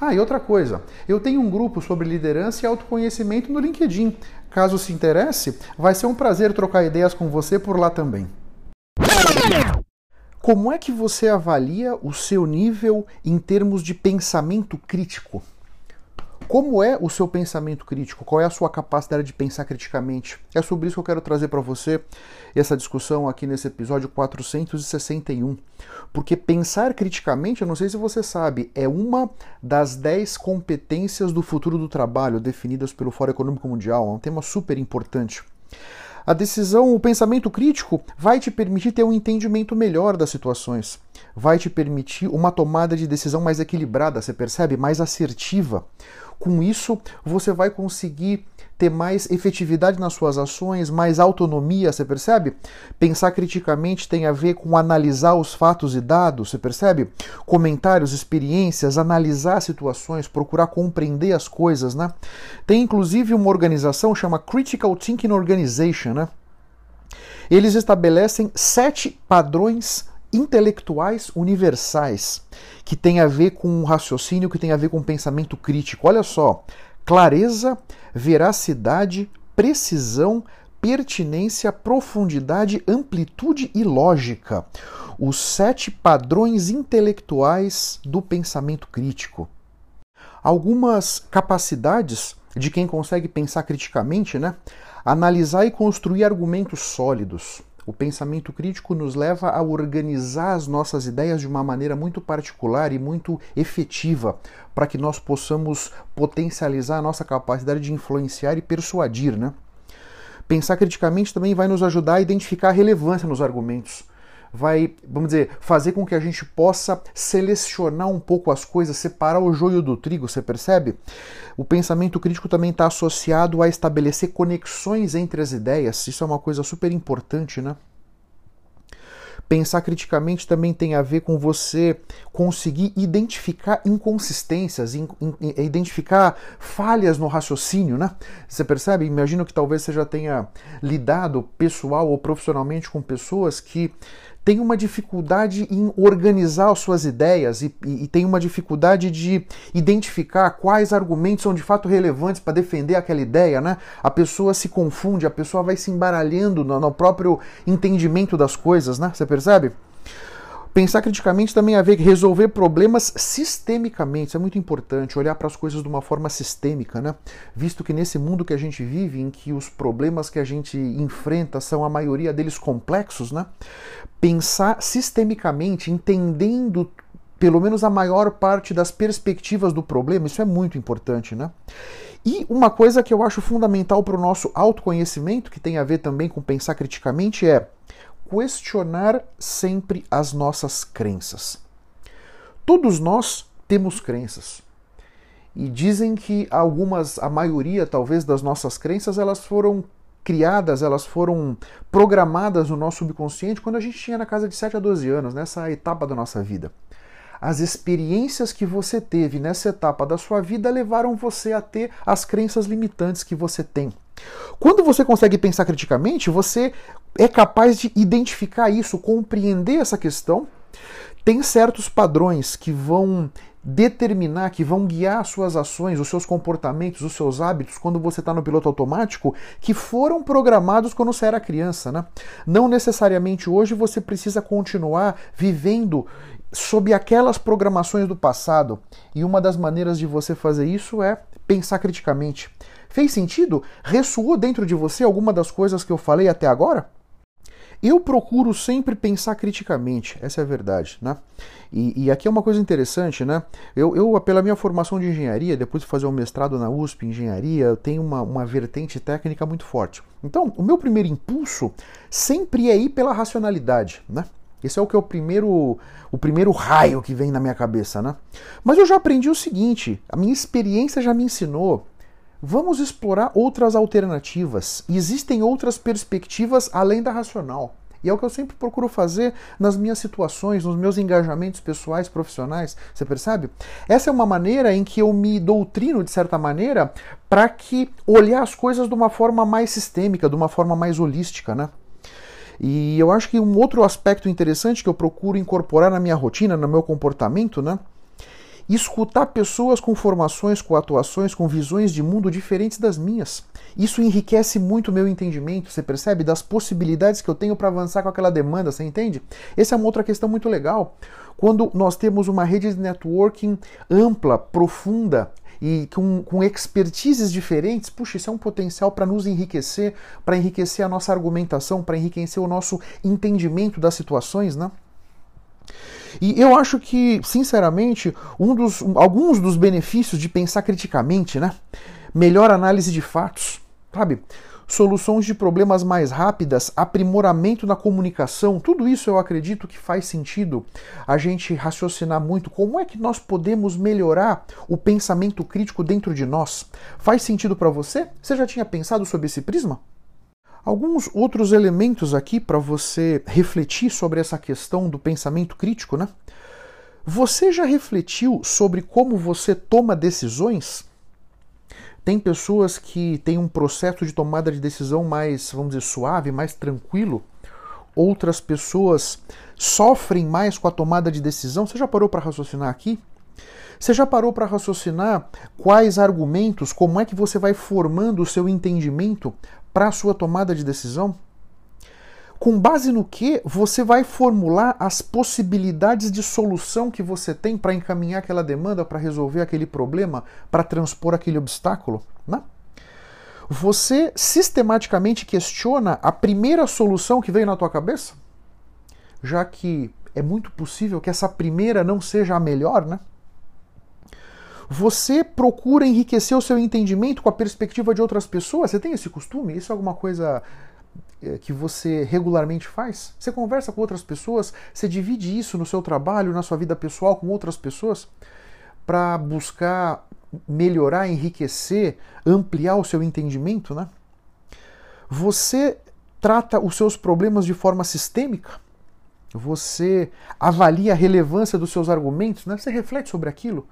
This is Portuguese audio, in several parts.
Ah, e outra coisa, eu tenho um grupo sobre liderança e autoconhecimento no LinkedIn. Caso se interesse, vai ser um prazer trocar ideias com você por lá também. Como é que você avalia o seu nível em termos de pensamento crítico? Como é o seu pensamento crítico? Qual é a sua capacidade de pensar criticamente? É sobre isso que eu quero trazer para você essa discussão aqui nesse episódio 461. Porque pensar criticamente, eu não sei se você sabe, é uma das 10 competências do futuro do trabalho definidas pelo Fórum Econômico Mundial. É um tema super importante. A decisão, o pensamento crítico vai te permitir ter um entendimento melhor das situações, vai te permitir uma tomada de decisão mais equilibrada, você percebe? Mais assertiva. Com isso, você vai conseguir ter mais efetividade nas suas ações, mais autonomia, você percebe? Pensar criticamente tem a ver com analisar os fatos e dados, você percebe? Comentários, experiências, analisar situações, procurar compreender as coisas, né? Tem inclusive uma organização chama Critical Thinking Organization, né? Eles estabelecem sete padrões intelectuais universais que tem a ver com raciocínio, que tem a ver com pensamento crítico. Olha só, clareza, veracidade, precisão, pertinência, profundidade, amplitude e lógica. Os sete padrões intelectuais do pensamento crítico. Algumas capacidades de quem consegue pensar criticamente, né? Analisar e construir argumentos sólidos. O pensamento crítico nos leva a organizar as nossas ideias de uma maneira muito particular e muito efetiva, para que nós possamos potencializar a nossa capacidade de influenciar e persuadir. Né? Pensar criticamente também vai nos ajudar a identificar a relevância nos argumentos vai, vamos dizer, fazer com que a gente possa selecionar um pouco as coisas, separar o joio do trigo, você percebe? O pensamento crítico também está associado a estabelecer conexões entre as ideias, isso é uma coisa super importante, né? Pensar criticamente também tem a ver com você conseguir identificar inconsistências, in, in, identificar falhas no raciocínio, né? Você percebe? Imagino que talvez você já tenha lidado pessoal ou profissionalmente com pessoas que tem uma dificuldade em organizar as suas ideias e, e, e, tem uma dificuldade de identificar quais argumentos são de fato relevantes para defender aquela ideia, né? A pessoa se confunde, a pessoa vai se embaralhando no, no próprio entendimento das coisas, né? Você percebe? Pensar criticamente também a ver resolver problemas sistemicamente, isso é muito importante, olhar para as coisas de uma forma sistêmica, né? Visto que nesse mundo que a gente vive, em que os problemas que a gente enfrenta são a maioria deles complexos, né? Pensar sistemicamente, entendendo pelo menos a maior parte das perspectivas do problema, isso é muito importante, né? E uma coisa que eu acho fundamental para o nosso autoconhecimento, que tem a ver também com pensar criticamente, é questionar sempre as nossas crenças. Todos nós temos crenças. E dizem que algumas, a maioria talvez das nossas crenças, elas foram criadas, elas foram programadas no nosso subconsciente quando a gente tinha na casa de 7 a 12 anos, nessa etapa da nossa vida. As experiências que você teve nessa etapa da sua vida levaram você a ter as crenças limitantes que você tem. Quando você consegue pensar criticamente, você é capaz de identificar isso, compreender essa questão. Tem certos padrões que vão determinar, que vão guiar as suas ações, os seus comportamentos, os seus hábitos quando você está no piloto automático, que foram programados quando você era criança. Né? Não necessariamente hoje você precisa continuar vivendo sob aquelas programações do passado. E uma das maneiras de você fazer isso é pensar criticamente. Fez sentido? Ressoou dentro de você alguma das coisas que eu falei até agora? Eu procuro sempre pensar criticamente, essa é a verdade, né? E, e aqui é uma coisa interessante, né? Eu, eu, pela minha formação de engenharia, depois de fazer um mestrado na USP em engenharia, eu tenho uma, uma vertente técnica muito forte. Então, o meu primeiro impulso sempre é ir pela racionalidade, né? Esse é o que é o primeiro, o primeiro raio que vem na minha cabeça, né? Mas eu já aprendi o seguinte, a minha experiência já me ensinou Vamos explorar outras alternativas. Existem outras perspectivas além da racional. E é o que eu sempre procuro fazer nas minhas situações, nos meus engajamentos pessoais, profissionais. Você percebe? Essa é uma maneira em que eu me doutrino, de certa maneira, para que olhar as coisas de uma forma mais sistêmica, de uma forma mais holística, né? E eu acho que um outro aspecto interessante que eu procuro incorporar na minha rotina, no meu comportamento, né? Escutar pessoas com formações, com atuações, com visões de mundo diferentes das minhas. Isso enriquece muito o meu entendimento, você percebe? Das possibilidades que eu tenho para avançar com aquela demanda, você entende? Essa é uma outra questão muito legal. Quando nós temos uma rede de networking ampla, profunda, e com, com expertises diferentes, puxa, isso é um potencial para nos enriquecer, para enriquecer a nossa argumentação, para enriquecer o nosso entendimento das situações, né? E eu acho que, sinceramente, um dos, alguns dos benefícios de pensar criticamente, né? Melhor análise de fatos, sabe? Soluções de problemas mais rápidas, aprimoramento na comunicação, tudo isso eu acredito que faz sentido a gente raciocinar muito. Como é que nós podemos melhorar o pensamento crítico dentro de nós? Faz sentido para você? Você já tinha pensado sobre esse prisma? Alguns outros elementos aqui para você refletir sobre essa questão do pensamento crítico, né? Você já refletiu sobre como você toma decisões? Tem pessoas que têm um processo de tomada de decisão mais, vamos dizer, suave, mais tranquilo. Outras pessoas sofrem mais com a tomada de decisão. Você já parou para raciocinar aqui? Você já parou para raciocinar quais argumentos, como é que você vai formando o seu entendimento para a sua tomada de decisão? Com base no que você vai formular as possibilidades de solução que você tem para encaminhar aquela demanda, para resolver aquele problema, para transpor aquele obstáculo? Né? Você sistematicamente questiona a primeira solução que veio na tua cabeça? Já que é muito possível que essa primeira não seja a melhor, né? Você procura enriquecer o seu entendimento com a perspectiva de outras pessoas? Você tem esse costume? Isso é alguma coisa eh, que você regularmente faz? Você conversa com outras pessoas? Você divide isso no seu trabalho, na sua vida pessoal com outras pessoas? Para buscar melhorar, enriquecer, ampliar o seu entendimento, né? Você trata os seus problemas de forma sistêmica? Você avalia a relevância dos seus argumentos, né? Você reflete sobre aquilo?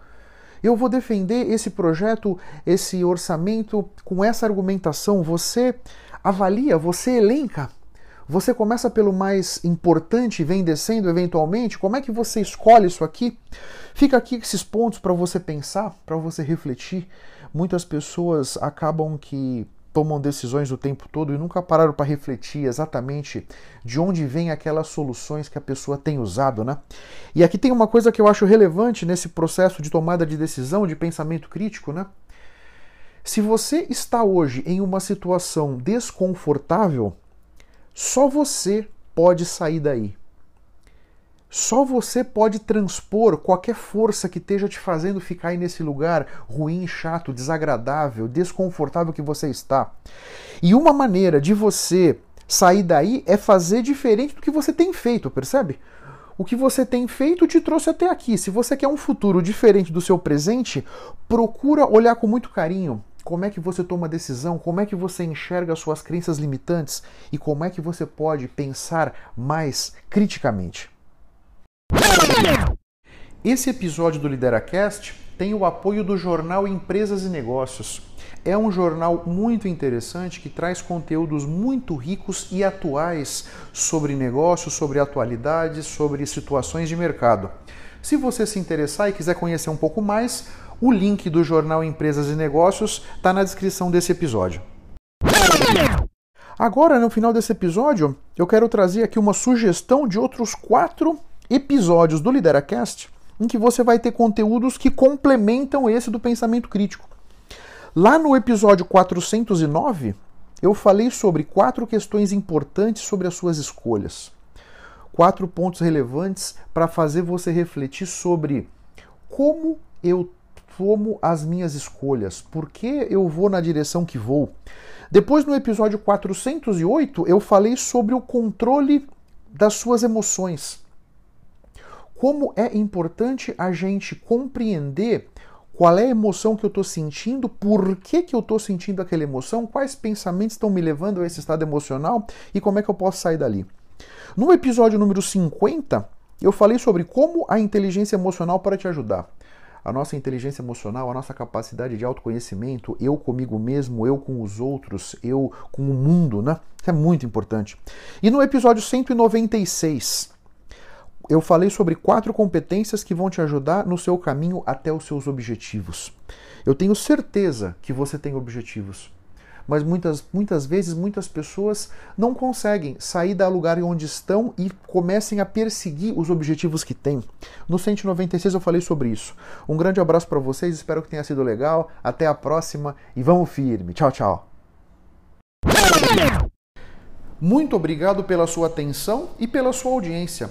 Eu vou defender esse projeto, esse orçamento com essa argumentação. Você avalia, você elenca. Você começa pelo mais importante e vem descendo eventualmente. Como é que você escolhe isso aqui? Fica aqui esses pontos para você pensar, para você refletir. Muitas pessoas acabam que tomam decisões o tempo todo e nunca pararam para refletir exatamente de onde vêm aquelas soluções que a pessoa tem usado, né? E aqui tem uma coisa que eu acho relevante nesse processo de tomada de decisão, de pensamento crítico, né? Se você está hoje em uma situação desconfortável, só você pode sair daí. Só você pode transpor qualquer força que esteja te fazendo ficar aí nesse lugar ruim, chato, desagradável, desconfortável que você está. E uma maneira de você sair daí é fazer diferente do que você tem feito, percebe? O que você tem feito te trouxe até aqui. Se você quer um futuro diferente do seu presente, procura olhar com muito carinho como é que você toma decisão, como é que você enxerga as suas crenças limitantes e como é que você pode pensar mais criticamente. Esse episódio do LideraCast tem o apoio do jornal Empresas e Negócios. É um jornal muito interessante que traz conteúdos muito ricos e atuais sobre negócios, sobre atualidades, sobre situações de mercado. Se você se interessar e quiser conhecer um pouco mais, o link do jornal Empresas e Negócios está na descrição desse episódio. Agora, no final desse episódio, eu quero trazer aqui uma sugestão de outros quatro episódios do Lideracast em que você vai ter conteúdos que complementam esse do pensamento crítico. Lá no episódio 409, eu falei sobre quatro questões importantes sobre as suas escolhas. Quatro pontos relevantes para fazer você refletir sobre como eu tomo as minhas escolhas, por que eu vou na direção que vou. Depois, no episódio 408, eu falei sobre o controle das suas emoções. Como é importante a gente compreender qual é a emoção que eu estou sentindo, por que, que eu estou sentindo aquela emoção, quais pensamentos estão me levando a esse estado emocional e como é que eu posso sair dali. No episódio número 50, eu falei sobre como a inteligência emocional pode te ajudar. A nossa inteligência emocional, a nossa capacidade de autoconhecimento, eu comigo mesmo, eu com os outros, eu com o mundo, né? Isso é muito importante. E no episódio 196, eu falei sobre quatro competências que vão te ajudar no seu caminho até os seus objetivos. Eu tenho certeza que você tem objetivos, mas muitas, muitas vezes muitas pessoas não conseguem sair do lugar onde estão e comecem a perseguir os objetivos que têm. No 196 eu falei sobre isso. Um grande abraço para vocês, espero que tenha sido legal. Até a próxima e vamos firme. Tchau, tchau. Muito obrigado pela sua atenção e pela sua audiência.